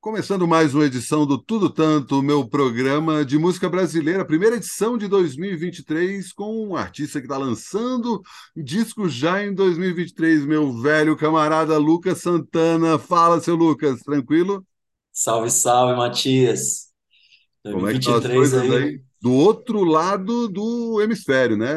Começando mais uma edição do Tudo Tanto, meu programa de música brasileira, primeira edição de 2023, com um artista que está lançando disco já em 2023, meu velho camarada Lucas Santana. Fala, seu Lucas, tranquilo? Salve, salve, Matias. Como é que coisas aí? aí? Do outro lado do hemisfério, né?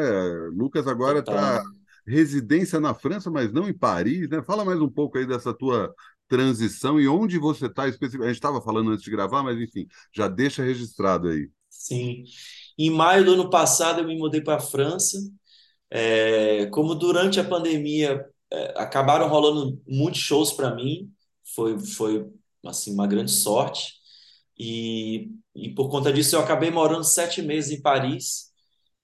Lucas agora está residência na França, mas não em Paris, né? Fala mais um pouco aí dessa tua transição e onde você está especificamente. A gente estava falando antes de gravar, mas enfim, já deixa registrado aí. Sim. Em maio do ano passado, eu me mudei para a França. É, como durante a pandemia é, acabaram rolando muitos shows para mim, foi, foi assim, uma grande sorte. E, e por conta disso, eu acabei morando sete meses em Paris.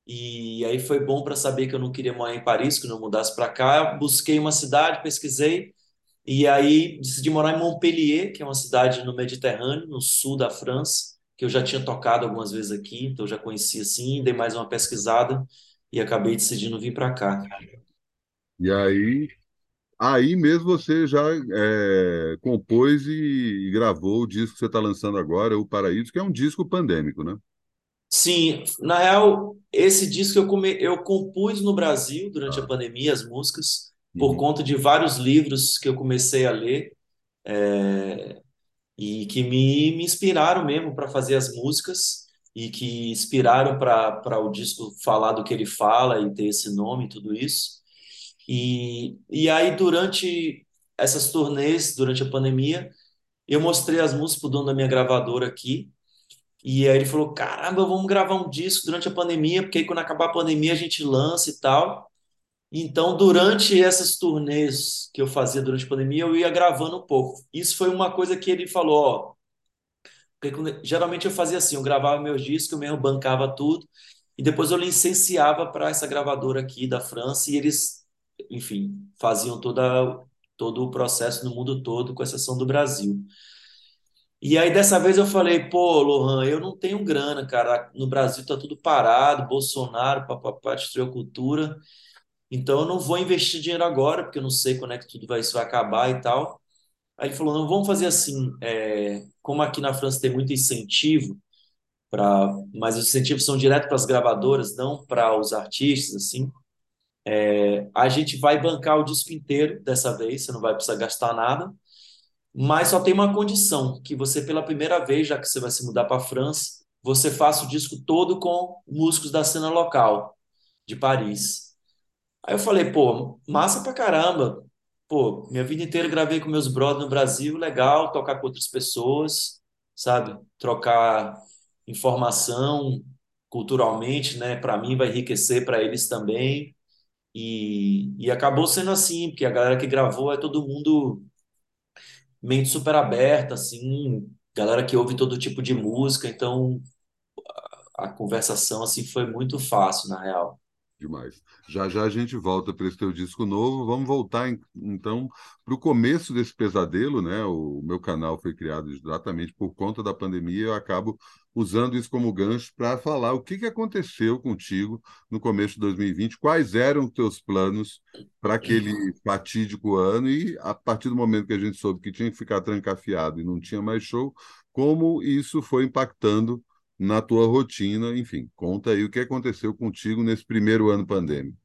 E aí foi bom para saber que eu não queria morar em Paris, que eu não mudasse para cá. Busquei uma cidade, pesquisei e aí decidi morar em Montpellier, que é uma cidade no Mediterrâneo, no sul da França, que eu já tinha tocado algumas vezes aqui, então já conhecia assim, dei mais uma pesquisada e acabei decidindo vir para cá. E aí, aí mesmo você já é, compôs e, e, gravou o disco que você está lançando agora, O Paraíso, que é um disco pandêmico, né? Sim, na real, esse disco eu, come, eu compus no Brasil durante ah. a pandemia, as músicas, por uhum. conta de vários livros que eu comecei a ler é, e que me, me inspiraram mesmo para fazer as músicas e que inspiraram para o disco falar do que ele fala e ter esse nome e tudo isso. E, e aí, durante essas turnês, durante a pandemia, eu mostrei as músicas para o dono da minha gravadora aqui. E aí ele falou: caramba, vamos gravar um disco durante a pandemia, porque aí quando acabar a pandemia a gente lança e tal. Então, durante essas turnês que eu fazia durante a pandemia, eu ia gravando um pouco. Isso foi uma coisa que ele falou, ó. Porque, geralmente eu fazia assim, eu gravava meus discos, eu mesmo bancava tudo, e depois eu licenciava para essa gravadora aqui da França, e eles, enfim, faziam toda, todo o processo no mundo todo, com exceção do Brasil. E aí, dessa vez, eu falei, pô, Lohan, eu não tenho grana, cara. No Brasil tá tudo parado, Bolsonaro, papapá, destruiu a cultura. Então eu não vou investir dinheiro agora, porque eu não sei quando é que tudo vai, isso vai acabar e tal. Aí ele falou: não, vamos fazer assim, é, como aqui na França tem muito incentivo, pra, mas os incentivos são direto para as gravadoras, não para os artistas, assim. É, a gente vai bancar o disco inteiro dessa vez, você não vai precisar gastar nada, mas só tem uma condição, que você, pela primeira vez, já que você vai se mudar para a França, você faça o disco todo com músicos da cena local de Paris. Aí eu falei, pô, massa pra caramba. Pô, minha vida inteira gravei com meus brothers no Brasil, legal, tocar com outras pessoas, sabe? Trocar informação culturalmente, né? Para mim vai enriquecer para eles também. E, e acabou sendo assim, porque a galera que gravou é todo mundo mente super aberta, assim, galera que ouve todo tipo de música, então a, conversação assim foi muito fácil, na real. Demais. Já já a gente volta para esse teu disco novo. Vamos voltar então para o começo desse pesadelo, né? O meu canal foi criado exatamente por conta da pandemia. Eu acabo usando isso como gancho para falar o que, que aconteceu contigo no começo de 2020, quais eram teus planos para aquele fatídico ano e a partir do momento que a gente soube que tinha que ficar trancafiado e não tinha mais show, como isso foi impactando na tua rotina, enfim, conta aí o que aconteceu contigo nesse primeiro ano pandêmico.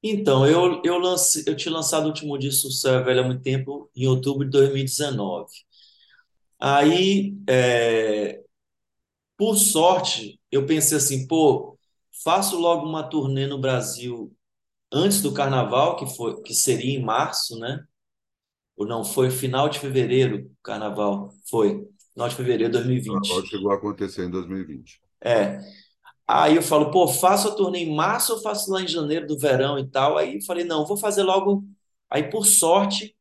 Então, eu, eu, lance, eu tinha lançado o último disco Céu Velho há muito tempo, em outubro de 2019. Aí, é, por sorte, eu pensei assim, pô, faço logo uma turnê no Brasil antes do carnaval, que, foi, que seria em março, né? Ou não, foi final de fevereiro, carnaval, foi final de fevereiro de 2020. Pode chegou a acontecer em 2020. É. Aí eu falo, pô, faço a turnê em março ou faço lá em janeiro do verão e tal? Aí eu falei, não, vou fazer logo. Aí, por sorte,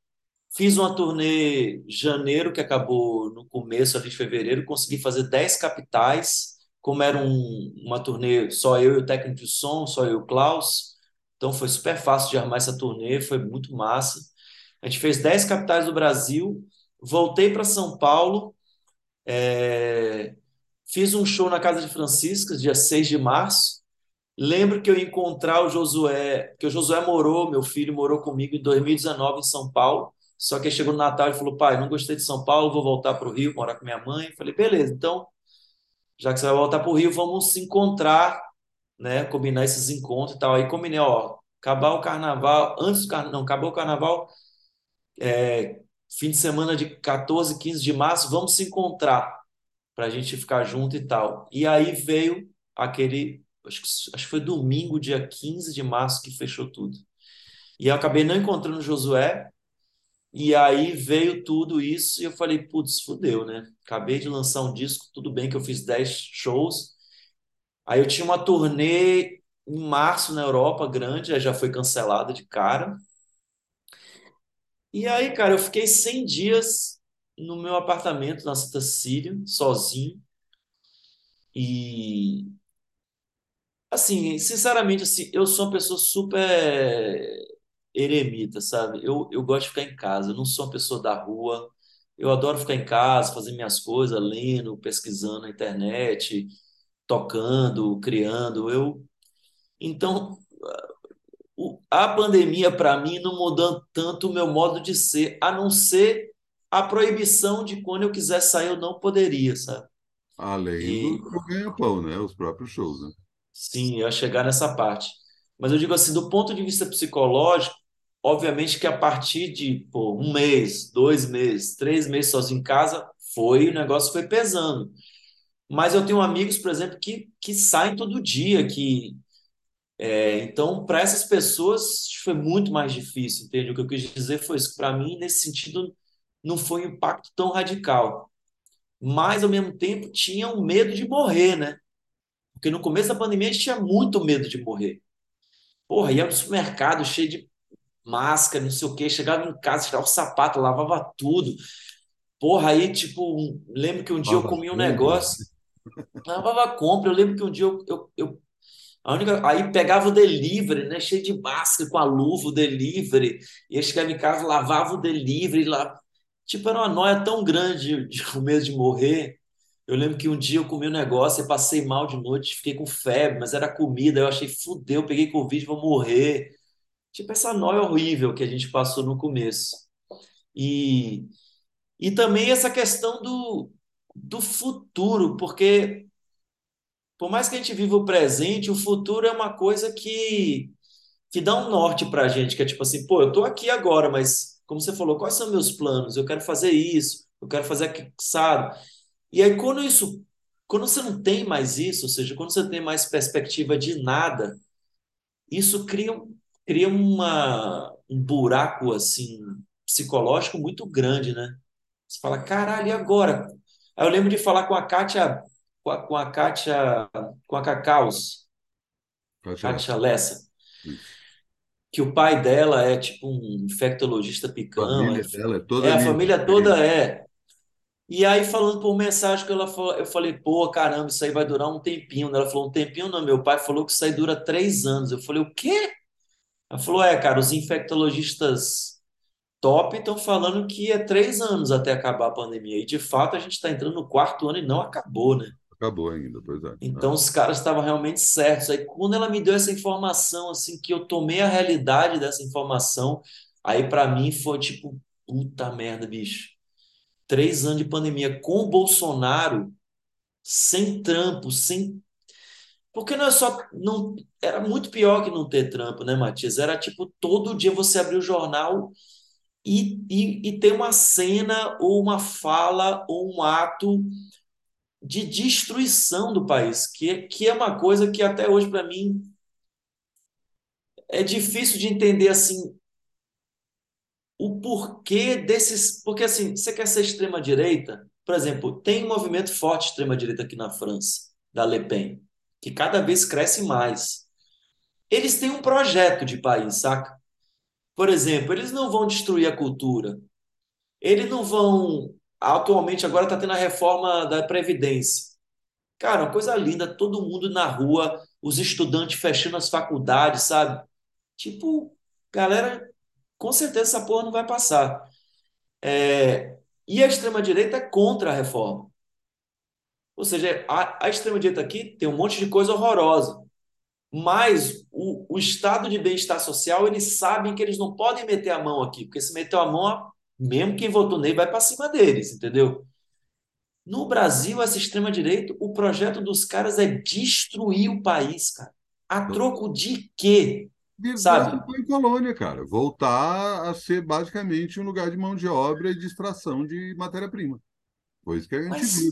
fiz uma turnê janeiro, que acabou no começo ali de fevereiro, consegui fazer 10 capitais, como era um, uma turnê só eu e o técnico de som, só eu e o Klaus. Então foi super fácil de armar essa turnê, foi muito massa. A gente fez 10 capitais do Brasil, voltei para São Paulo, é, fiz um show na Casa de Franciscas, dia 6 de março. Lembro que eu encontrar o Josué, que o Josué morou, meu filho morou comigo em 2019 em São Paulo. Só que chegou no Natal e falou: pai, não gostei de São Paulo, vou voltar para o Rio, morar com minha mãe. falei: beleza, então, já que você vai voltar para o Rio, vamos se encontrar, né? Combinar esses encontros e tal. Aí combinei: ó, acabar o carnaval, antes do carnaval, não, acabou o carnaval, é, fim de semana de 14, 15 de março, vamos se encontrar para a gente ficar junto e tal. E aí veio aquele, acho que, acho que foi domingo, dia 15 de março, que fechou tudo. E eu acabei não encontrando o Josué, e aí veio tudo isso, e eu falei, putz, fudeu, né? Acabei de lançar um disco, tudo bem que eu fiz 10 shows. Aí eu tinha uma turnê em março na Europa, grande, já foi cancelada de cara. E aí, cara, eu fiquei 100 dias no meu apartamento na Santa Cecília, sozinho. E assim, sinceramente, assim, eu sou uma pessoa super eremita, sabe? Eu, eu gosto de ficar em casa, eu não sou uma pessoa da rua. Eu adoro ficar em casa, fazer minhas coisas, lendo, pesquisando na internet, tocando, criando. Eu então a pandemia para mim não mudou tanto o meu modo de ser, a não ser a proibição de quando eu quiser sair eu não poderia, sabe? Além E do ganha-pão, né? Os próprios shows, né? sim, eu ia chegar nessa parte. Mas eu digo assim, do ponto de vista psicológico, obviamente que a partir de pô, um mês, dois meses, três meses sozinho em casa, foi, o negócio foi pesando. Mas eu tenho amigos, por exemplo, que, que saem todo dia, que é, então, para essas pessoas foi muito mais difícil, entende? O que eu quis dizer foi isso, para mim, nesse sentido, não foi um impacto tão radical. Mas, ao mesmo tempo, tinha um medo de morrer, né? Porque no começo da pandemia a gente tinha muito medo de morrer. Porra, ia no supermercado cheio de máscara, não sei o quê, chegava em casa, tirava o sapato, lavava tudo. Porra, aí, tipo, lembro que um dia eu comi um negócio, lavava compra, eu lembro que um dia eu, eu, eu a única, aí pegava o delivery, né, cheio de máscara, com a luva, o delivery, e aí chegava em casa, lavava o delivery lá. Tipo, era uma noia tão grande de, com medo de morrer. Eu lembro que um dia eu comi um negócio e passei mal de noite, fiquei com febre, mas era comida, eu achei, fudeu, peguei Covid, vou morrer. Tipo, essa noia horrível que a gente passou no começo. E, e também essa questão do, do futuro, porque por mais que a gente viva o presente, o futuro é uma coisa que, que dá um norte para a gente, que é tipo assim, pô, eu estou aqui agora, mas como você falou, quais são meus planos? Eu quero fazer isso, eu quero fazer aquilo, sabe? E aí quando isso, quando você não tem mais isso, ou seja, quando você tem mais perspectiva de nada, isso cria, cria uma, um buraco assim psicológico muito grande, né? Você fala, caralho, e agora? Aí eu lembro de falar com a Kátia, com a, com a Kátia, com a Cacaus, lá. Kátia Lessa, Isso. que o pai dela é tipo um infectologista A picão, é, família dela é é toda a linda. família toda é. E aí, falando por mensagem, que ela falou, eu falei, pô, caramba, isso aí vai durar um tempinho. Ela falou, um tempinho não, meu pai falou que isso aí dura três anos. Eu falei, o quê? Ela falou, é, cara, os infectologistas top estão falando que é três anos até acabar a pandemia. E de fato a gente está entrando no quarto ano e não acabou, né? Acabou ainda, pois é. Então os caras estavam realmente certos. Aí quando ela me deu essa informação, assim, que eu tomei a realidade dessa informação, aí para mim foi tipo, puta merda, bicho. Três anos de pandemia com o Bolsonaro, sem trampo, sem. Porque não é só. Não... Era muito pior que não ter trampo, né, Matias? Era tipo, todo dia você abrir o jornal e, e, e ter uma cena, ou uma fala, ou um ato de destruição do país, que, que é uma coisa que até hoje, para mim, é difícil de entender assim o porquê desses. Porque assim, você quer ser extrema-direita? Por exemplo, tem um movimento forte extrema-direita aqui na França, da Le Pen, que cada vez cresce mais. Eles têm um projeto de país, saca? Por exemplo, eles não vão destruir a cultura, eles não vão. Atualmente, agora está tendo a reforma da Previdência. Cara, uma coisa linda, todo mundo na rua, os estudantes fechando as faculdades, sabe? Tipo, galera, com certeza essa porra não vai passar. É, E a extrema-direita é contra a reforma. Ou seja, a, a extrema-direita aqui tem um monte de coisa horrorosa. Mas o, o estado de bem-estar social, eles sabem que eles não podem meter a mão aqui, porque se meter a mão, mesmo quem votou nele vai para cima deles, entendeu? No Brasil, essa extrema-direita, o projeto dos caras é destruir o país, cara. A troco de quê? Sabe? em colônia, cara. Voltar a ser basicamente um lugar de mão de obra e de extração de matéria-prima. Foi isso que a gente mas, viu.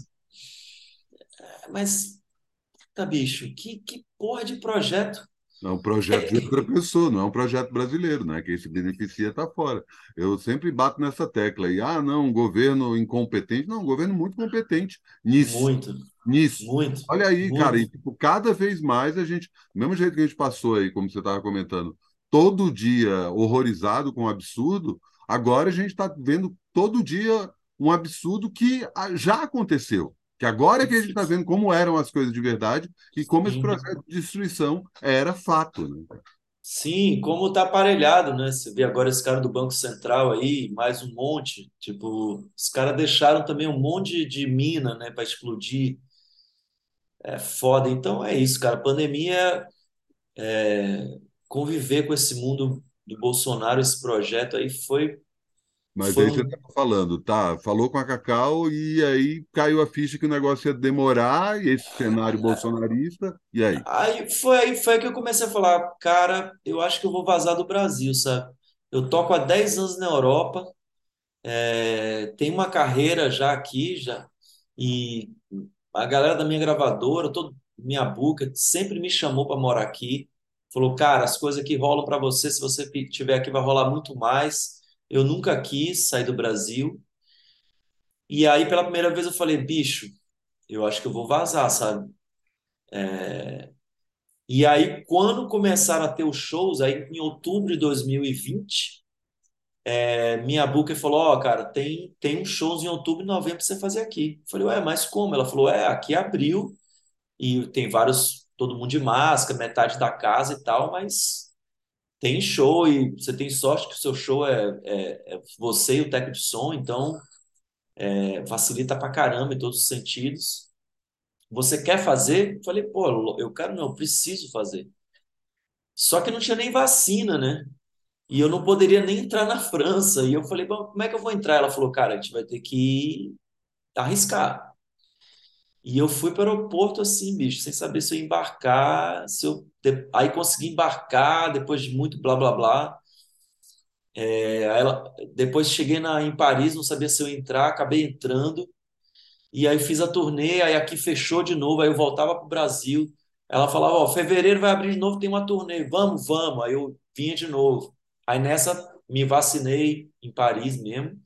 Mas, tá, bicho, que, que porra de projeto é um projeto de outra pessoa, não é um projeto brasileiro, né? Quem se beneficia está fora. Eu sempre bato nessa tecla. E, ah, não, um governo incompetente. Não, um governo muito competente nisso. Muito. Nisso. Muito. Olha aí, muito. cara, e tipo, cada vez mais a gente, do mesmo jeito que a gente passou aí, como você estava comentando, todo dia horrorizado com o um absurdo, agora a gente está vendo todo dia um absurdo que já aconteceu. Que agora é que a gente está vendo como eram as coisas de verdade e como Sim. esse processo de destruição era fato. Né? Sim, como está aparelhado, né? Você vê agora esse cara do Banco Central aí, mais um monte. Tipo, os caras deixaram também um monte de mina, né, para explodir. É foda. Então é isso, cara. Pandemia, é, conviver com esse mundo do Bolsonaro, esse projeto aí foi mas Foi aí você estava falando, tá? Falou com a Cacau e aí caiu a ficha que o negócio ia demorar, e esse cenário bolsonarista, e aí? Aí foi aí foi que eu comecei a falar, cara, eu acho que eu vou vazar do Brasil, sabe? Eu toco há 10 anos na Europa, é, tenho uma carreira já aqui, já, e a galera da minha gravadora, todo, minha buca, sempre me chamou para morar aqui. Falou, cara, as coisas que rolam para você, se você estiver aqui, vai rolar muito mais eu nunca quis sair do Brasil. E aí, pela primeira vez, eu falei, bicho, eu acho que eu vou vazar, sabe? É... E aí, quando começaram a ter os shows, aí em outubro de 2020, é, minha booker falou, ó, oh, cara, tem, tem uns shows em outubro e novembro pra você fazer aqui. Eu falei, ué, mas como? Ela falou, é, aqui abriu e tem vários, todo mundo de máscara, metade da casa e tal, mas tem show e você tem sorte que o seu show é, é, é você e o técnico de som, então é, facilita pra caramba em todos os sentidos. Você quer fazer? Eu falei, pô, eu quero não, eu preciso fazer. Só que não tinha nem vacina, né? E eu não poderia nem entrar na França. E eu falei, bom, como é que eu vou entrar? Ela falou, cara, a gente vai ter que arriscar. E eu fui para o aeroporto assim, bicho, sem saber se eu ia embarcar, se eu aí consegui embarcar depois de muito blá blá blá. É, ela, depois cheguei na, em Paris, não sabia se eu ia entrar, acabei entrando. E aí fiz a turnê, aí aqui fechou de novo, aí eu voltava para o Brasil. Ela falava, ó, fevereiro vai abrir de novo, tem uma turnê, vamos, vamos. Aí eu vinha de novo. Aí nessa me vacinei em Paris mesmo.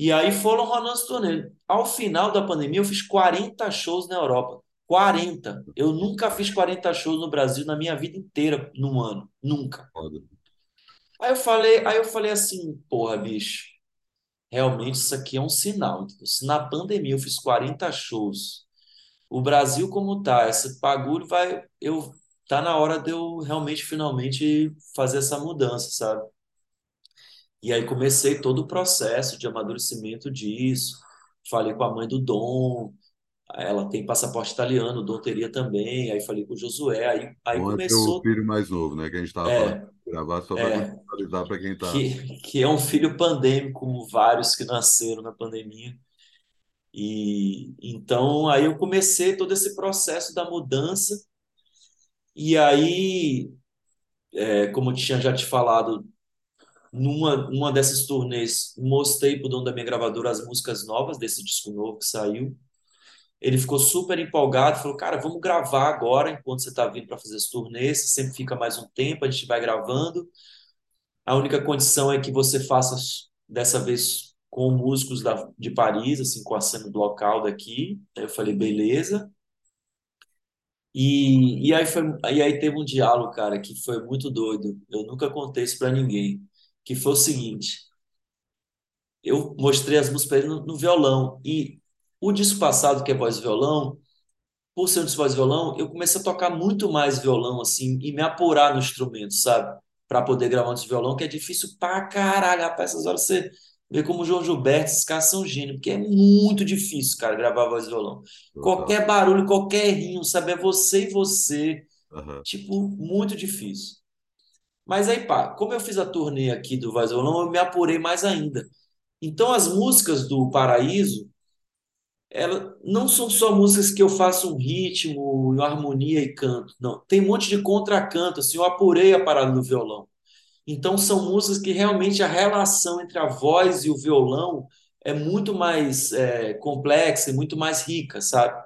E aí foram rolando as turnês. Ao final da pandemia, eu fiz 40 shows na Europa. 40. Eu nunca fiz 40 shows no Brasil na minha vida inteira, num ano. Nunca. Aí eu falei, aí eu falei assim, porra, bicho, realmente isso aqui é um sinal. Se na pandemia eu fiz 40 shows, o Brasil como tá, esse bagulho vai, eu tá na hora de eu realmente finalmente fazer essa mudança, sabe? E aí comecei todo o processo de amadurecimento disso. Falei com a mãe do Dom, ela tem passaporte italiano, o Dom teria também. Aí falei com o Josué, aí, aí Bom, começou. É o filho mais novo, né? Que a gente estava é, falando gravar só para é, contextualizar para quem está. Que, que é um filho pandêmico, como vários que nasceram na pandemia. E então aí eu comecei todo esse processo da mudança. E aí, é, como eu tinha já te falado, numa uma dessas turnês, mostrei para o dono da minha gravadora as músicas novas desse disco novo que saiu. Ele ficou super empolgado, falou: Cara, vamos gravar agora, enquanto você está vindo para fazer esse turnê. Você sempre fica mais um tempo, a gente vai gravando. A única condição é que você faça dessa vez com músicos da, de Paris, assim, com a cena local daqui. Aí eu falei: Beleza. E, e, aí foi, e aí teve um diálogo, cara, que foi muito doido. Eu nunca contei isso para ninguém que foi o seguinte: eu mostrei as músicas para ele no, no, violão e o disco passado que é voz e violão, por ser um disco voz e violão, eu comecei a tocar muito mais violão assim e me apurar no instrumento, sabe? Para poder gravar um disco de violão, que é difícil pra caralho. Rapaz, essas horas você vê como o João Gilberto, esses caras são gênios, porque é muito difícil, cara, gravar voz e violão. Qualquer barulho, qualquer rinho, sabe? É você e você. Uhum. Tipo, muito difícil. Mas aí, pá, como eu fiz a turnê aqui do Vazolão, eu me apurei mais ainda. Então, as músicas do Paraíso, elas não são só músicas que eu faço um ritmo, uma harmonia e canto. Não, tem um monte de contracanto, assim, eu apurei a parada do violão. Então, são músicas que realmente a relação entre a voz e o violão é muito mais é, complexa e muito mais rica, sabe?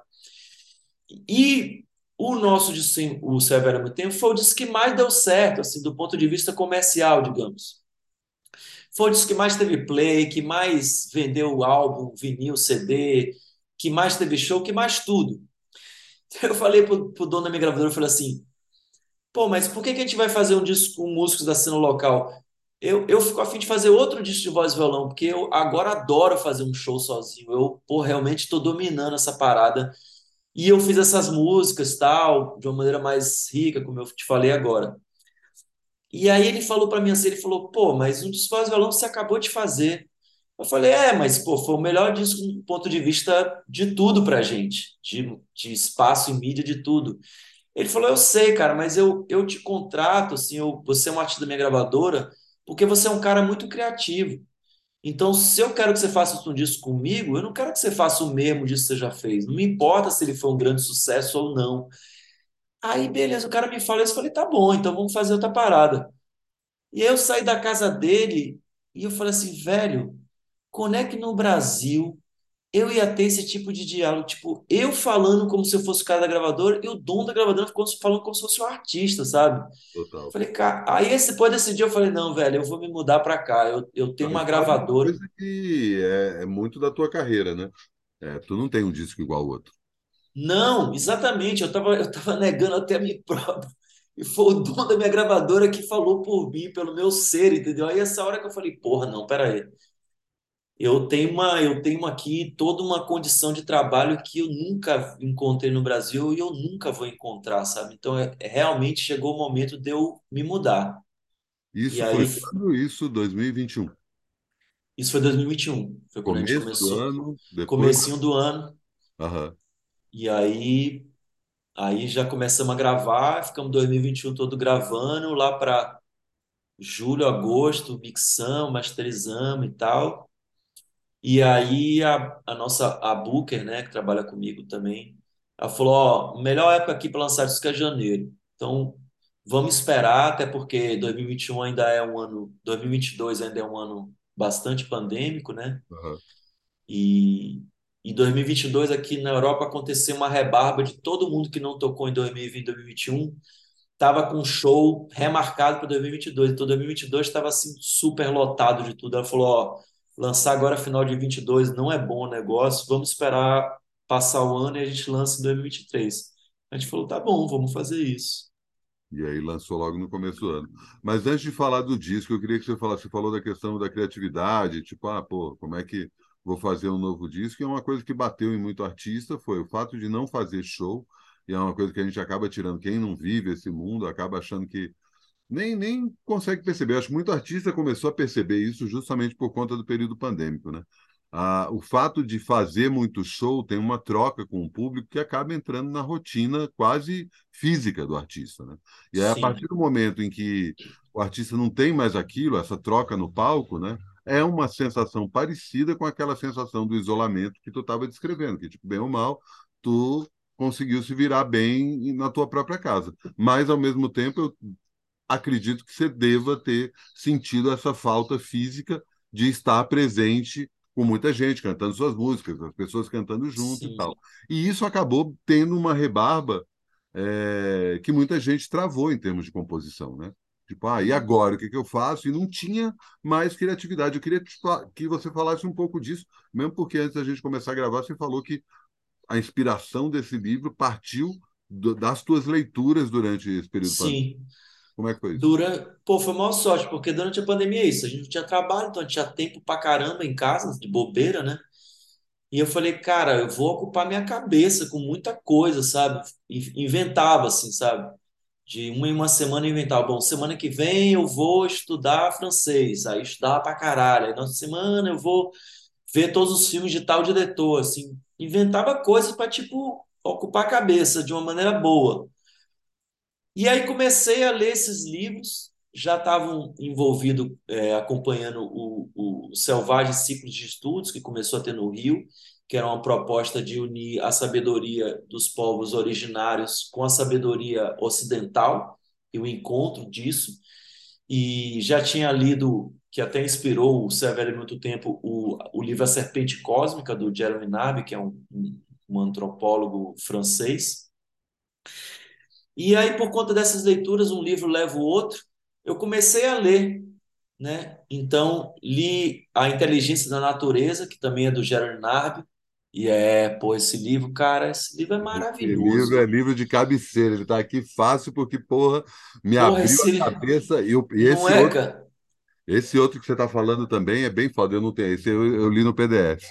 E o nosso disco, o Severo Muito Tempo, foi o disco que mais deu certo, assim, do ponto de vista comercial, digamos. Foi o disco que mais teve play, que mais vendeu álbum, vinil, CD, que mais teve show, que mais tudo. Eu falei pro, pro dono da minha gravadora, eu falei assim, pô, mas por que, que a gente vai fazer um disco com músicos da cena local? Eu, eu fico a fim de fazer outro disco de voz e violão, porque eu agora adoro fazer um show sozinho. Eu, pô, realmente estou dominando essa parada. E eu fiz essas músicas, tal, de uma maneira mais rica, como eu te falei agora. E aí ele falou para mim assim, ele falou, pô, mas um voz e violão você acabou de fazer. Eu falei, é, mas pô, foi o melhor disco do ponto de vista de tudo pra gente, de, de espaço e mídia, de tudo. Ele falou, eu sei, cara, mas eu, eu te contrato, assim, eu, você é um artista da minha gravadora, porque você é um cara muito criativo. Então, se eu quero que você faça um disco comigo, eu não quero que você faça o mesmo disco que você já fez. Não me importa se ele foi um grande sucesso ou não. Aí, beleza, o cara me falou isso, eu falei, tá bom, então vamos fazer outra parada. E aí eu saí da casa dele e eu falei assim, velho, quando é que no Brasil eu ia ter esse tipo de diálogo? Tipo, eu falando como se eu fosse o cara da gravadora e o dono da gravadora falando como se fosse um artista, sabe? Total. Falei, cara, aí esse, depois desse dia eu falei, não, velho, eu vou me mudar para cá. Eu, eu tenho uma gravadora. Uma coisa que é, é, muito da tua carreira, né? É, tu não tem um disco igual ao outro. Não, exatamente. Eu tava, eu tava negando até a mim próprio. E foi o dono da minha gravadora que falou por mim, pelo meu ser, entendeu? Aí essa hora que eu falei, porra, não, peraí eu tenho uma eu tenho aqui toda uma condição de trabalho que eu nunca encontrei no Brasil e eu nunca vou encontrar, sabe? Então é, é realmente chegou o momento de eu me mudar. Isso e foi aí, quando isso 2021. Isso foi 2021. Foi quando Começo a gente começou. Do ano, depois... Comecinho do ano. Uhum. E aí aí já começamos a gravar, ficamos 2021 todo gravando lá para julho, agosto, mixamos, masterizamos e tal. E aí a, a nossa a Booker, né, que trabalha comigo também, ela falou, ó, melhor época aqui para lançar isso que é janeiro. Então, vamos esperar, até porque 2021 ainda é um ano, 2022 ainda é um ano bastante pandêmico, né? Uhum. E em 2022 aqui na Europa aconteceu uma rebarba de todo mundo que não tocou em 2020, 2021, estava com um show remarcado para 2022. Então 2022 estava assim super lotado de tudo. Ela falou, ó, lançar agora final de 22 não é bom negócio, vamos esperar passar o ano e a gente lança em 2023. A gente falou, tá bom, vamos fazer isso. E aí lançou logo no começo do ano. Mas antes de falar do disco, eu queria que você falasse, você falou da questão da criatividade, tipo, ah, pô, como é que vou fazer um novo disco? E é uma coisa que bateu em muito artista, foi o fato de não fazer show, e é uma coisa que a gente acaba tirando. Quem não vive esse mundo acaba achando que nem, nem consegue perceber. Acho que muito artista começou a perceber isso justamente por conta do período pandêmico, né? Ah, o fato de fazer muito show tem uma troca com o público que acaba entrando na rotina quase física do artista, né? E aí, a partir do momento em que o artista não tem mais aquilo, essa troca no palco, né? É uma sensação parecida com aquela sensação do isolamento que tu estava descrevendo, que, tipo, bem ou mal, tu conseguiu se virar bem na tua própria casa. Mas, ao mesmo tempo, eu acredito que você deva ter sentido essa falta física de estar presente com muita gente cantando suas músicas, as pessoas cantando junto Sim. e tal. E isso acabou tendo uma rebarba é, que muita gente travou em termos de composição, né? Tipo, ah, e agora o que, que eu faço? E não tinha mais criatividade. Eu queria que você falasse um pouco disso, mesmo porque antes da gente começar a gravar, você falou que a inspiração desse livro partiu do, das tuas leituras durante esse período. Sim. Como é que foi isso? Pô, foi maior sorte, porque durante a pandemia é isso. A gente não tinha trabalho, então a gente tinha tempo pra caramba em casa, de bobeira, né? E eu falei, cara, eu vou ocupar minha cabeça com muita coisa, sabe? Inventava, assim, sabe? De uma em uma semana inventava. Bom, semana que vem eu vou estudar francês. Aí estudava pra caralho. Aí na semana eu vou ver todos os filmes de tal diretor, assim. Inventava coisas para tipo, ocupar a cabeça de uma maneira boa. E aí comecei a ler esses livros já estavam envolvidos, é, acompanhando o, o Selvagem Ciclo de Estudos, que começou a ter no Rio, que era uma proposta de unir a sabedoria dos povos originários com a sabedoria ocidental e o encontro disso. E já tinha lido, que até inspirou o Severo muito tempo, o, o livro A Serpente Cósmica, do Jeremy Nabi, que é um, um, um antropólogo francês. E aí, por conta dessas leituras, um livro leva o outro, eu comecei a ler né? Então, li A Inteligência da Natureza, que também é do Gerard Narb, e é, pô, esse livro, cara, esse livro é maravilhoso. Esse livro é livro de cabeceira, ele tá aqui fácil porque, porra, me porra, abriu esse... a cabeça e, eu, e esse Não é, outro, cara? Esse outro que você tá falando também é bem foda, eu não tenho, esse eu, eu li no PDF.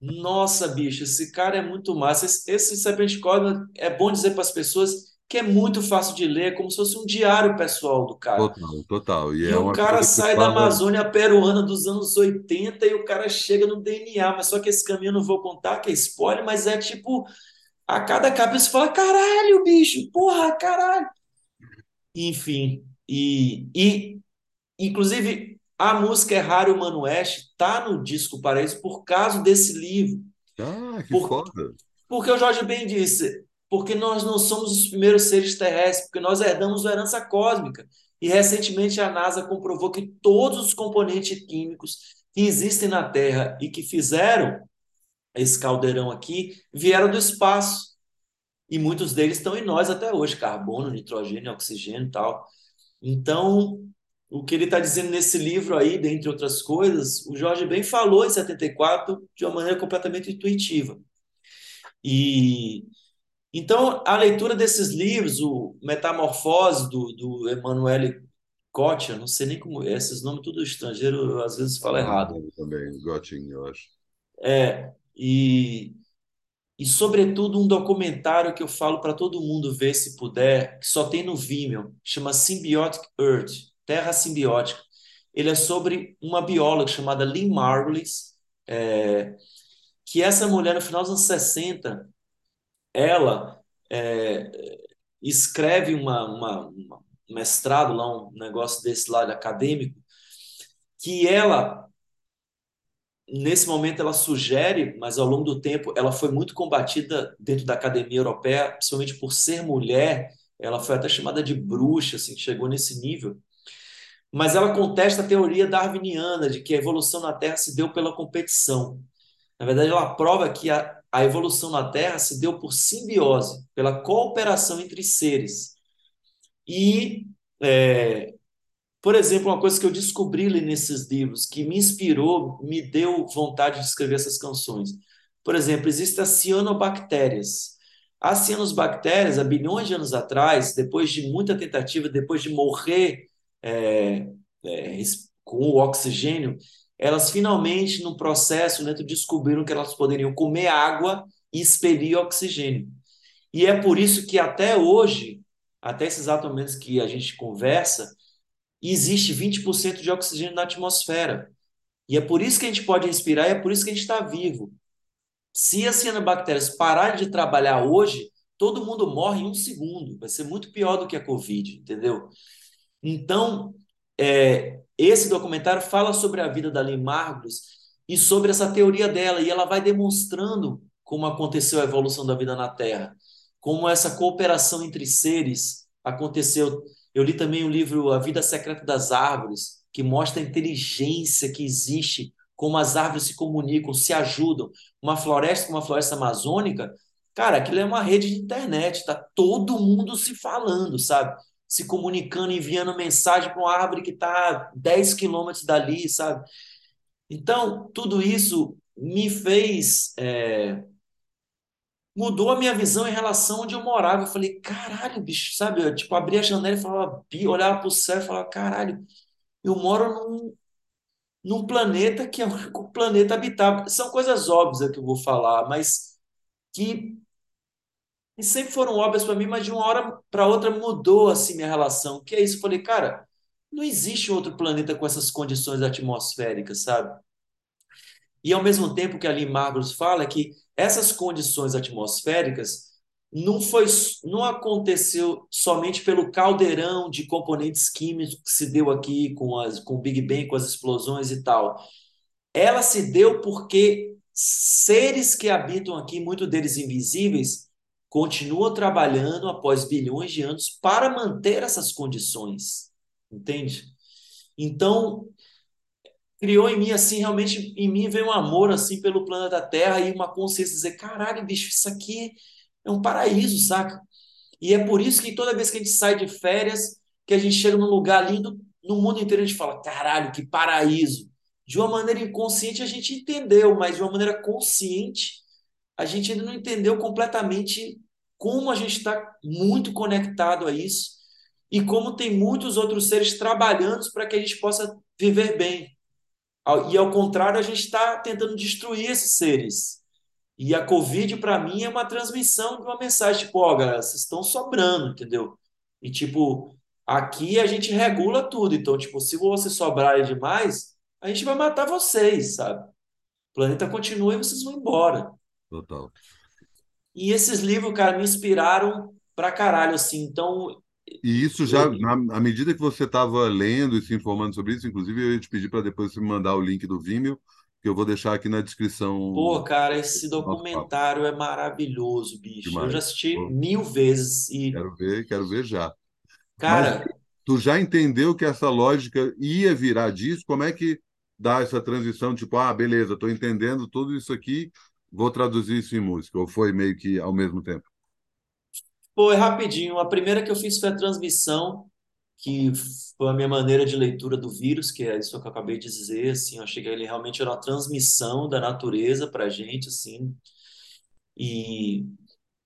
Nossa, bicho, esse cara é muito massa. Esse, esse Serpente Cósmica é bom dizer para as pessoas que é muito fácil de ler, como se fosse um diário pessoal do cara. Total, total. E, e é o cara sai da Amazônia peruana dos anos 80 e o cara chega no DNA, mas só que esse caminho eu não vou contar, que é spoiler, mas é tipo, a cada capa você fala, caralho, bicho, porra, caralho. Enfim, e, e inclusive a música Errar o Mano West tá no disco Paraíso por causa desse livro. Ah, que por, foda. Porque o Jorge Ben disse, porque nós não somos os primeiros seres terrestres, porque nós herdamos a herança cósmica. E recentemente a NASA comprovou que todos os componentes químicos que existem na Terra e que fizeram esse caldeirão aqui vieram do espaço. E muitos deles estão em nós até hoje: carbono, nitrogênio, oxigênio e tal. Então, o que ele está dizendo nesse livro aí, dentre outras coisas, o Jorge bem falou em 74 de uma maneira completamente intuitiva. E então, a leitura desses livros, o Metamorfose do, do Emanuele Gotcha, não sei nem como esses nomes tudo estrangeiro, eu, às vezes falo errado. Também, Gotting, eu acho. É, e, e sobretudo um documentário que eu falo para todo mundo ver se puder, que só tem no Vimeo, chama Symbiotic Earth, Terra Simbiótica. Ele é sobre uma bióloga chamada Lynn Margulis, é, que essa mulher no final dos anos 60 ela é, escreve uma, uma, uma, um mestrado lá, um negócio desse lado acadêmico, que ela, nesse momento, ela sugere, mas ao longo do tempo ela foi muito combatida dentro da academia europeia, principalmente por ser mulher, ela foi até chamada de bruxa, assim, chegou nesse nível. Mas ela contesta a teoria darwiniana de que a evolução na Terra se deu pela competição. Na verdade, ela prova que a, a evolução na Terra se deu por simbiose, pela cooperação entre seres. E, é, por exemplo, uma coisa que eu descobri nesses livros, que me inspirou, me deu vontade de escrever essas canções. Por exemplo, existem as cianobactérias. As cianobactérias, há bilhões de anos atrás, depois de muita tentativa, depois de morrer é, é, com o oxigênio, elas finalmente, no processo, né, descobriram que elas poderiam comer água e expelir oxigênio. E é por isso que até hoje, até esses exato momento que a gente conversa, existe 20% de oxigênio na atmosfera. E é por isso que a gente pode respirar e é por isso que a gente está vivo. Se as cianobactérias pararem de trabalhar hoje, todo mundo morre em um segundo. Vai ser muito pior do que a Covid, entendeu? Então, é, esse documentário fala sobre a vida da Lynn Margulis e sobre essa teoria dela, e ela vai demonstrando como aconteceu a evolução da vida na Terra, como essa cooperação entre seres aconteceu. Eu li também o livro A Vida Secreta das Árvores, que mostra a inteligência que existe, como as árvores se comunicam, se ajudam. Uma floresta como a floresta amazônica, cara, aquilo é uma rede de internet, tá todo mundo se falando, sabe? Se comunicando, enviando mensagem para uma árvore que está a 10 quilômetros dali, sabe? Então, tudo isso me fez. É... mudou a minha visão em relação onde eu morava. Eu falei, caralho, bicho, sabe? Eu, tipo, abria a janela e falava, olhava para o céu e falava, caralho, eu moro num, num planeta que é o planeta habitável. São coisas óbvias que eu vou falar, mas que e sempre foram óbvias para mim, mas de uma hora para outra mudou assim minha relação. Que é isso? Eu falei, cara, não existe outro planeta com essas condições atmosféricas, sabe? E ao mesmo tempo que ali Margros fala que essas condições atmosféricas não foi, não aconteceu somente pelo caldeirão de componentes químicos que se deu aqui com as, com o Big Bang, com as explosões e tal. Ela se deu porque seres que habitam aqui, muitos deles invisíveis, continuam trabalhando após bilhões de anos para manter essas condições, entende? Então, criou em mim assim, realmente em mim veio um amor assim pelo planeta Terra e uma consciência de dizer, caralho, bicho, isso aqui é um paraíso, saca? E é por isso que toda vez que a gente sai de férias, que a gente chega num lugar lindo, no mundo inteiro a gente fala, caralho, que paraíso. De uma maneira inconsciente a gente entendeu, mas de uma maneira consciente a gente ainda não entendeu completamente como a gente está muito conectado a isso e como tem muitos outros seres trabalhando para que a gente possa viver bem. E ao contrário, a gente está tentando destruir esses seres. E a Covid, para mim, é uma transmissão de uma mensagem, tipo, ó, oh, galera, vocês estão sobrando, entendeu? E, tipo, aqui a gente regula tudo. Então, tipo, se você sobrar demais, a gente vai matar vocês, sabe? O planeta continua e vocês vão embora. Total. E esses livros, cara, me inspiraram pra caralho, assim. Então, e isso já, na, à medida que você estava lendo e se informando sobre isso, inclusive eu ia te pedir para depois você me mandar o link do Vimeo, que eu vou deixar aqui na descrição. Pô, cara, esse documentário é maravilhoso, bicho. Demais. Eu já assisti Pô. mil vezes e. Quero ver, quero ver já. Cara. Mas, tu já entendeu que essa lógica ia virar disso? Como é que dá essa transição? Tipo, ah, beleza, estou entendendo tudo isso aqui, vou traduzir isso em música. Ou foi meio que ao mesmo tempo? É rapidinho. A primeira que eu fiz foi a transmissão, que foi a minha maneira de leitura do vírus, que é isso que eu acabei de dizer, assim, eu achei que ele realmente era uma transmissão da natureza para a gente, assim, e,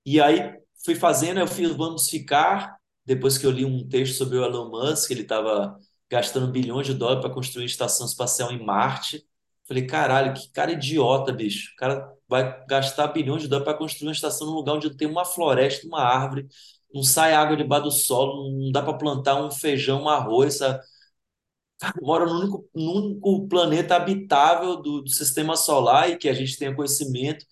e aí fui fazendo, eu fiz Vamos Ficar, depois que eu li um texto sobre o Elon Musk, ele estava gastando bilhões de dólares para construir estação espacial em Marte, falei, caralho, que cara idiota, bicho, o cara vai gastar bilhões de dólares para construir uma estação num lugar onde tem uma floresta, uma árvore, não sai água debaixo do solo, não dá para plantar um feijão, um arroz, sabe? mora no único, no único planeta habitável do, do, sistema solar e que a gente tenha conhecimento.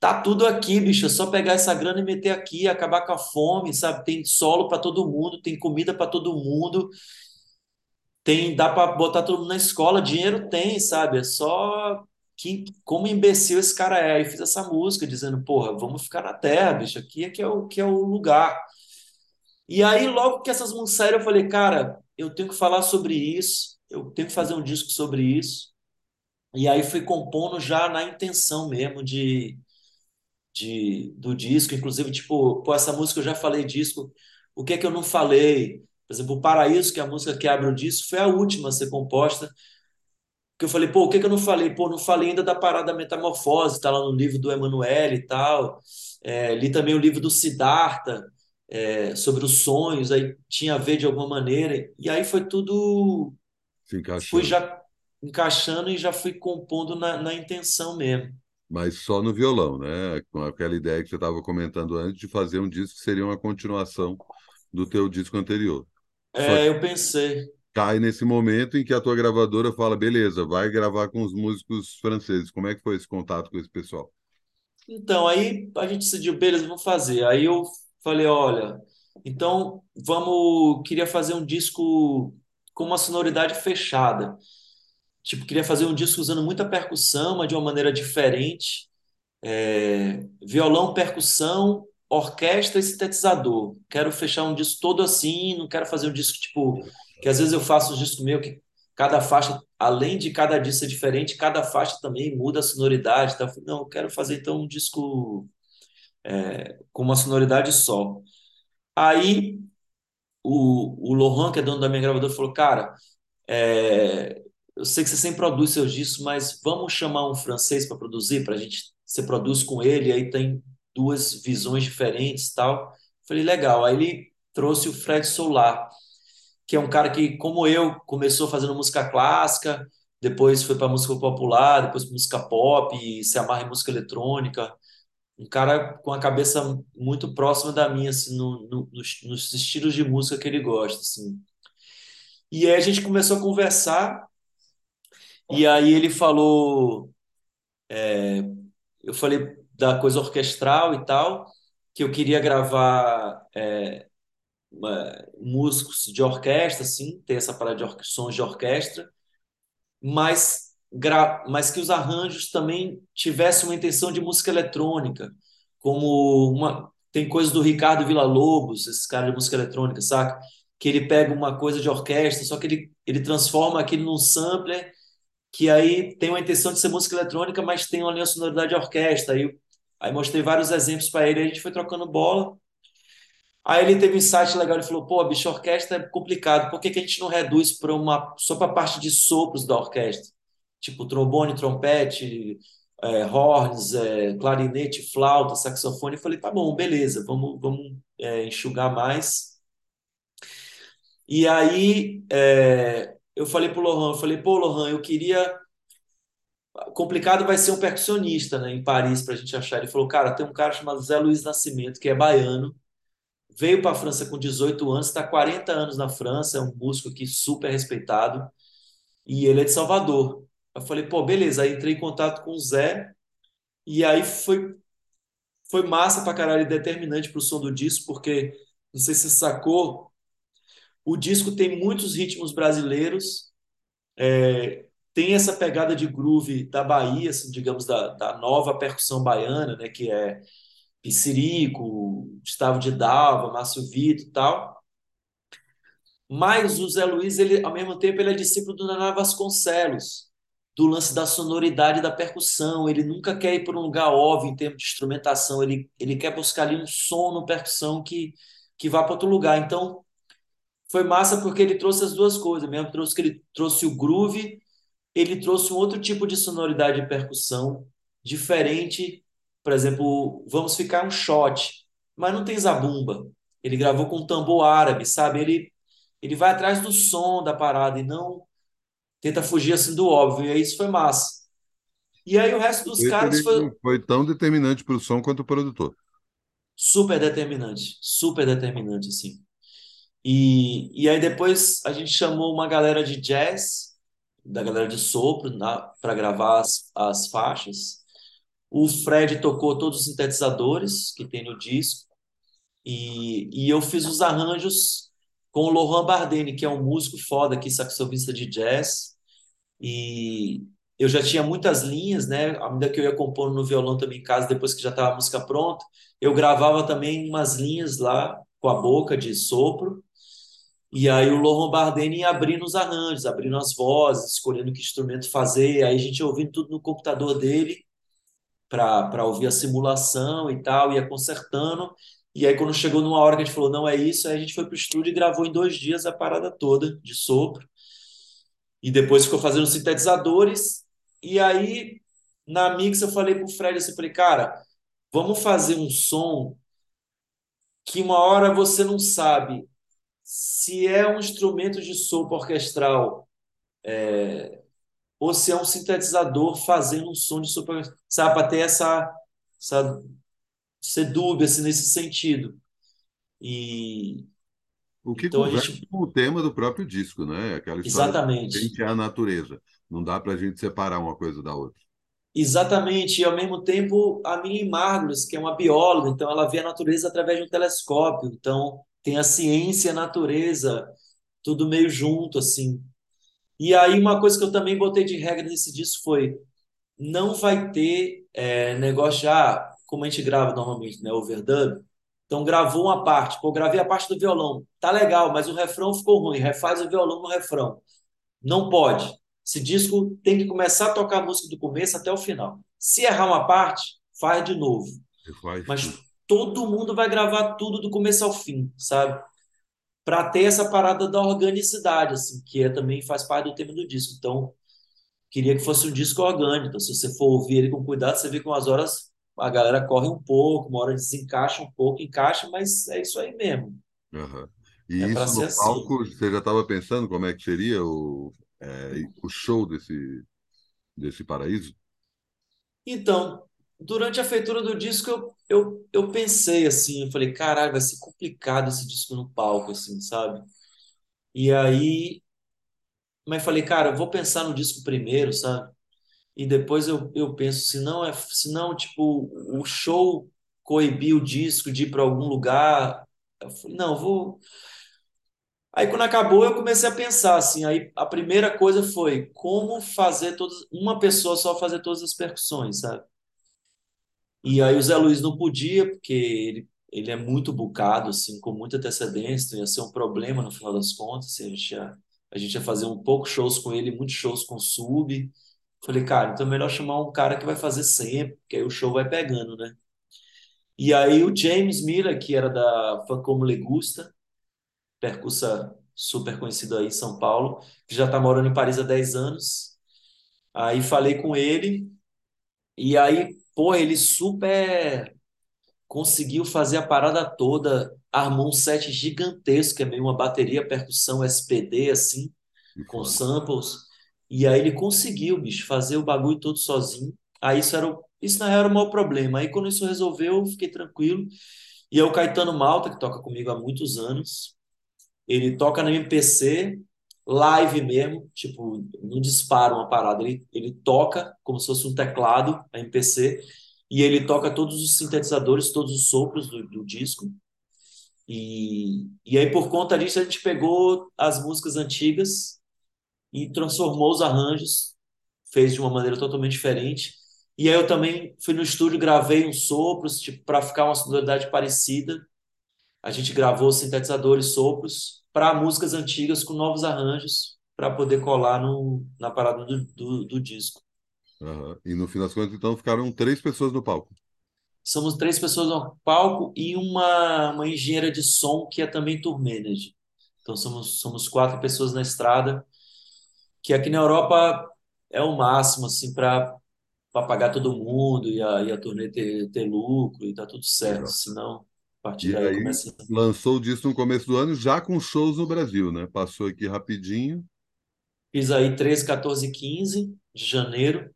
Tá tudo aqui, bicho. É só pegar essa grana e meter aqui, acabar com a fome, sabe? Tem solo para todo mundo, tem comida para todo mundo, tem dá para botar todo mundo na escola, dinheiro tem, sabe? É só que como imbecil esse cara é. E fiz essa música dizendo, porra, vamos ficar na terra, bicho, aqui é que é o, que é o lugar. E aí, logo que essas músicas saíram, eu falei, cara, eu tenho que falar sobre isso, eu tenho que fazer um disco sobre isso. E aí fui compondo já na intenção mesmo de, de do disco, inclusive, tipo, pô, essa música eu já falei disco, o que é que eu não falei? Por exemplo, o Paraíso, que é a música que abre o disco, foi a última a ser composta, que eu falei, pô, o que, que eu não falei? Pô, não falei ainda da parada metamorfose, tá lá no livro do Emanuele e tal. É, li também o livro do Siddhartha, é, sobre os sonhos, aí tinha a ver de alguma maneira. E aí foi tudo. Fui já encaixando e já fui compondo na, na intenção mesmo. Mas só no violão, né? Com aquela ideia que você estava comentando antes de fazer um disco que seria uma continuação do teu disco anterior. É, eu pensei cai nesse momento em que a tua gravadora fala, beleza, vai gravar com os músicos franceses. Como é que foi esse contato com esse pessoal? Então, aí a gente decidiu, beleza, vamos fazer. Aí eu falei, olha, então vamos, queria fazer um disco com uma sonoridade fechada. Tipo, queria fazer um disco usando muita percussão, mas de uma maneira diferente. É, violão, percussão, orquestra e sintetizador. Quero fechar um disco todo assim, não quero fazer um disco tipo que às vezes eu faço um disco meu que cada faixa, além de cada disco ser diferente, cada faixa também muda a sonoridade. Tá? Não, eu quero fazer então um disco é, com uma sonoridade só. Aí o, o Lohan, que é dono da minha gravadora, falou: Cara, é, eu sei que você sempre produz seus discos, mas vamos chamar um francês para produzir, para a gente. Você produz com ele, aí tem duas visões diferentes tal. Falei, legal. Aí ele trouxe o Fred Solar que é um cara que, como eu, começou fazendo música clássica, depois foi para música popular, depois música pop, e se amarra em música eletrônica. Um cara com a cabeça muito próxima da minha, assim, no, no, nos, nos, estilos de música que ele gosta, assim. E aí a gente começou a conversar, e aí ele falou, é, eu falei da coisa orquestral e tal, que eu queria gravar é, músicos de orquestra, assim, ter essa parada de sons de orquestra, mas, mas que os arranjos também tivessem uma intenção de música eletrônica, como uma tem coisas do Ricardo Villa-Lobos, esse cara de música eletrônica, saca? Que ele pega uma coisa de orquestra, só que ele, ele transforma aquilo num sampler que aí tem uma intenção de ser música eletrônica, mas tem uma sonoridade de orquestra. Aí, aí mostrei vários exemplos para ele, a gente foi trocando bola. Aí ele teve um insight legal, ele falou, pô, bicho, orquestra é complicado, por que, que a gente não reduz para uma só para a parte de sopros da orquestra? Tipo trombone, trompete, é, horns, é, clarinete, flauta, saxofone. Eu falei, tá bom, beleza, vamos, vamos é, enxugar mais. E aí é, eu falei pro Lohan, eu falei, pô, Lohan, eu queria complicado vai ser um percussionista, né, em Paris para a gente achar. Ele falou, cara, tem um cara chamado Zé Luiz Nascimento que é baiano, veio para a França com 18 anos, está 40 anos na França, é um músico aqui super respeitado e ele é de Salvador. Eu falei, pô, beleza. Aí entrei em contato com o Zé e aí foi foi massa pra caralho determinante pro som do disco, porque não sei se você sacou, o disco tem muitos ritmos brasileiros, é, tem essa pegada de groove da Bahia, assim, digamos, da, da nova percussão baiana, né, que é Piscirico, Gustavo de Dalva, Márcio Vito e tal. Mas o Zé Luiz, ele, ao mesmo tempo, ele é discípulo do Naná Vasconcelos, do lance da sonoridade da percussão. Ele nunca quer ir para um lugar óbvio em termos de instrumentação. Ele, ele quer buscar ali um som no percussão que, que vá para outro lugar. Então, foi massa porque ele trouxe as duas coisas. Mesmo trouxe que ele trouxe o groove, ele trouxe um outro tipo de sonoridade de percussão diferente. Por exemplo, vamos ficar um shot, mas não tem zabumba. Ele gravou com um tambor árabe, sabe? Ele ele vai atrás do som da parada e não tenta fugir assim do óbvio. E aí isso foi massa. E aí o resto dos Esse caras foi. Foi tão determinante para o som quanto o produtor. Super determinante. Super determinante, assim. E, e aí depois a gente chamou uma galera de jazz, da galera de sopro, para gravar as, as faixas. O Fred tocou todos os sintetizadores que tem no disco. E, e eu fiz os arranjos com o Lohan Bardeni, que é um músico foda aqui, saxofonista de jazz. E eu já tinha muitas linhas, né? À medida que eu ia compondo no violão também em casa, depois que já estava a música pronta, eu gravava também umas linhas lá com a boca de sopro. E aí o Lohan Bardeni ia abrindo os arranjos, abrindo as vozes, escolhendo que instrumento fazer. Aí a gente ouvindo tudo no computador dele para ouvir a simulação e tal, ia consertando. E aí, quando chegou numa hora que a gente falou, não é isso, aí a gente foi pro estúdio e gravou em dois dias a parada toda de sopro. E depois ficou fazendo sintetizadores. E aí, na mix, eu falei pro Fred assim, falei, cara, vamos fazer um som que uma hora você não sabe se é um instrumento de sopro orquestral é, ou se é um sintetizador fazendo um som de sopro, sabe, para ter essa, essa ser dúbio assim, nesse sentido. E o que então, conversa gente... com o tema do próprio disco, né? Aquela história Exatamente. a gente é a natureza. Não dá para a gente separar uma coisa da outra. Exatamente, e ao mesmo tempo a Minnie Margulis, que é uma bióloga, então ela vê a natureza através de um telescópio, então tem a ciência e a natureza, tudo meio junto, assim. E aí uma coisa que eu também botei de regra nesse disco foi, não vai ter é, negócio de, ah, como a gente grava normalmente, né, overdub. Então gravou uma parte, pô, gravei a parte do violão, tá legal, mas o refrão ficou ruim, refaz o violão no refrão. Não pode. Esse disco tem que começar a tocar a música do começo até o final. Se errar uma parte, faz de novo. Mas todo mundo vai gravar tudo do começo ao fim, sabe? Para ter essa parada da organicidade, assim, que é, também faz parte do tema do disco. Então, queria que fosse um disco orgânico. Então, se você for ouvir ele com cuidado, você vê que umas horas a galera corre um pouco, uma hora desencaixa um pouco, encaixa, mas é isso aí mesmo. Uhum. E é isso no assim. palco, você já estava pensando como é que seria o, é, o show desse, desse paraíso? Então, durante a feitura do disco, eu, eu, eu pensei assim, eu falei, caralho, vai ser complicado esse disco no palco, assim, sabe? E aí, mas falei, cara, eu vou pensar no disco primeiro, sabe? e depois eu, eu penso se não é se não tipo o show coibir o disco de ir para algum lugar. Eu falei, não, vou. Aí quando acabou, eu comecei a pensar assim. Aí a primeira coisa foi como fazer todas, uma pessoa só fazer todas as percussões, sabe? E aí o Zé Luiz não podia, porque ele, ele é muito bucado, assim, com muita antecedência, então ia ser um problema no final das contas. Assim, a, gente ia, a gente ia fazer um pouco shows com ele, muitos shows com sub. Falei, cara, então é melhor chamar um cara que vai fazer sempre, porque aí o show vai pegando, né? E aí o James Miller, que era da Fã Como Legusta, percussa super conhecido aí em São Paulo, que já está morando em Paris há 10 anos. Aí falei com ele, e aí, pô, ele super conseguiu fazer a parada toda, armou um set gigantesco, que é meio uma bateria, percussão SPD, assim, com samples. E aí ele conseguiu, bicho, fazer o bagulho todo sozinho. Aí isso era o, isso na real era o maior problema. Aí quando isso resolveu, eu fiquei tranquilo. E é o Caetano Malta, que toca comigo há muitos anos, ele toca no MPC, live mesmo, tipo, não dispara uma parada, ele, ele toca como se fosse um teclado, a MPC, e ele toca todos os sintetizadores, todos os sopros do, do disco. E, e aí, por conta disso, a gente pegou as músicas antigas e transformou os arranjos, fez de uma maneira totalmente diferente. E aí eu também fui no estúdio, gravei uns sopros, tipo, para ficar uma sonoridade parecida. A gente gravou sintetizadores, sopros, para músicas antigas com novos arranjos, para poder colar no, na parada do, do, do disco. Uhum. E no final das contas, então, ficaram três pessoas no palco. Somos três pessoas no palco e uma, uma engenheira de som que é também tour manager. Então somos, somos quatro pessoas na estrada, que aqui na Europa é o máximo, assim, para pagar todo mundo e a, e a turnê ter, ter lucro e tá tudo certo. Legal. Senão, partir e daí aí, começa. Lançou o disco no começo do ano, já com shows no Brasil, né? Passou aqui rapidinho. Fiz aí 13, 14 15 de janeiro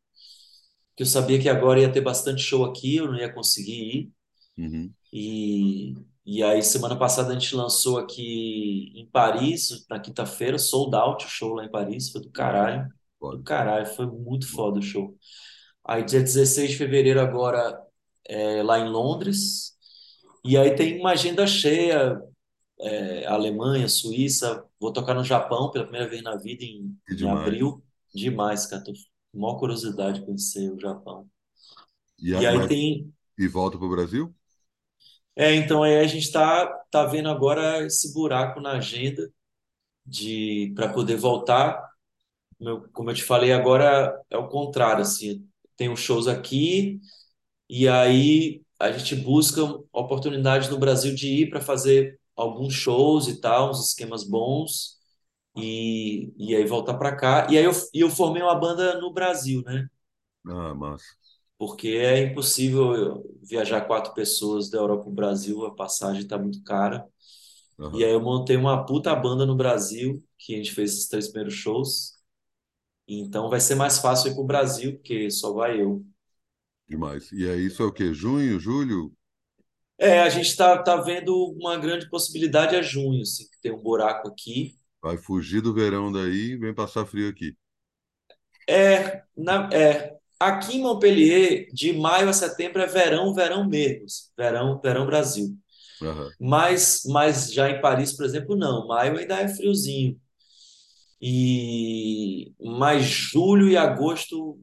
que eu sabia que agora ia ter bastante show aqui, eu não ia conseguir ir. Uhum. E, e aí, semana passada, a gente lançou aqui em Paris, na quinta-feira, sold out o show lá em Paris, foi do caralho. Foda. Do caralho, foi muito foda o show. Aí, dia 16 de fevereiro, agora, é, lá em Londres. E aí tem uma agenda cheia, é, Alemanha, Suíça. Vou tocar no Japão pela primeira vez na vida em, em abril. Demais, cara. Tô maior curiosidade de conhecer o Japão. E, e aí tem. E volta para o Brasil? É, então aí a gente está tá vendo agora esse buraco na agenda de para poder voltar. Como eu te falei, agora é o contrário, assim, tem os shows aqui e aí a gente busca oportunidades no Brasil de ir para fazer alguns shows e tal, uns esquemas bons e, e aí voltar para cá. E aí eu, eu formei uma banda no Brasil, né? Ah, massa. Porque é impossível viajar quatro pessoas da Europa para o Brasil, a passagem está muito cara. Uhum. E aí eu montei uma puta banda no Brasil, que a gente fez esses três primeiros shows. Então vai ser mais fácil ir para o Brasil, porque só vai eu. Demais. E aí isso é o quê? Junho, julho? É, a gente está tá vendo uma grande possibilidade é junho, assim, que tem um buraco aqui. Vai fugir do verão daí e vem passar frio aqui. É, na, é, aqui em Montpellier, de maio a setembro é verão, verão mesmo. Verão, verão Brasil. Uhum. Mas, mas já em Paris, por exemplo, não. Maio ainda é friozinho. E mas julho e agosto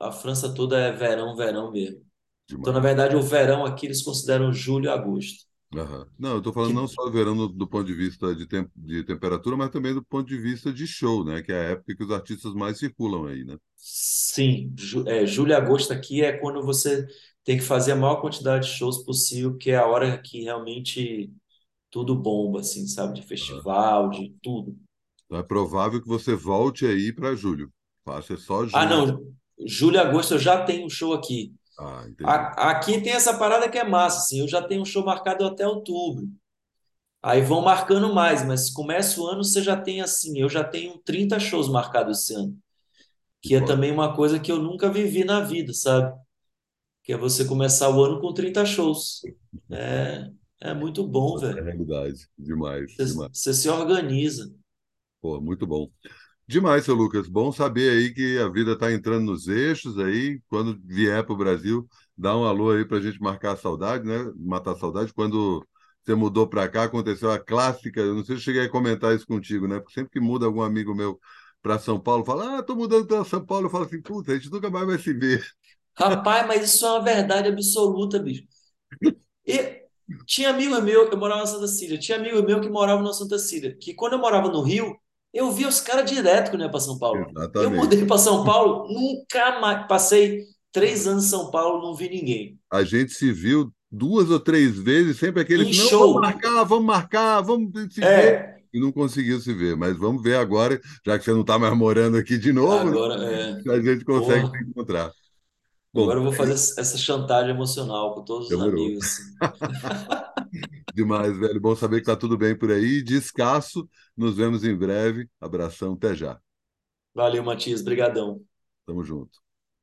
a França toda é verão, verão mesmo. Demais. Então, na verdade, o verão aqui eles consideram julho e agosto. Uhum. Não, eu estou falando que... não só do verão do, do, ponto de vista de, temp de temperatura, mas também do ponto de vista de show, né? Que é a época que os artistas mais circulam aí, né? Sim, é, julho e agosto aqui é quando você tem que fazer a maior quantidade de shows possível, que é a hora que realmente tudo bomba, assim, sabe? De festival, uhum. de tudo. Então é provável que você volte aí para julho. Faça só julho. Ah, não. Julho e agosto eu já tenho um show aqui. Ah, a, aqui tem essa parada que é massa, assim, eu já tenho um show marcado até outubro. Aí vão marcando mais, mas começa o ano, você já tem assim, eu já tenho 30 shows marcados esse ano. Que é também uma coisa que eu nunca vivi na vida, sabe? Que é você começar o ano com 30 shows. É, é muito bom, velho. É realidade, demais, você, demais. Você se organiza. Pô, muito bom. Demais, seu Lucas. Bom saber aí que a vida está entrando nos eixos aí. Quando vier para o Brasil, dá um alô aí para a gente marcar a saudade, né? Matar a saudade. Quando você mudou para cá, aconteceu a clássica. Eu não sei se cheguei a comentar isso contigo, né? Porque sempre que muda algum amigo meu para São Paulo, fala, ah, tô mudando para São Paulo. Eu falo assim, puta, a gente nunca mais vai se ver. Rapaz, mas isso é uma verdade absoluta, bicho. E tinha amigo meu, eu morava na Santa Cília, tinha amigo meu que morava na Santa Cília, que quando eu morava no Rio, eu via os caras direto quando ia para São Paulo. Exatamente. Eu mudei para São Paulo, nunca mais. Passei três anos em São Paulo, não vi ninguém. A gente se viu duas ou três vezes, sempre aquele que não, vamos marcar, vamos marcar, vamos se é. ver. E não conseguiu se ver, mas vamos ver agora, já que você não está mais morando aqui de novo, né? agora, é. a gente consegue Porra. se encontrar. Bom, agora eu vou fazer essa chantagem emocional com todos demorou. os amigos. Demais, velho. Bom saber que tá tudo bem por aí. Descasso. Nos vemos em breve. Abração, até já. Valeu, Matias. Brigadão. Tamo junto.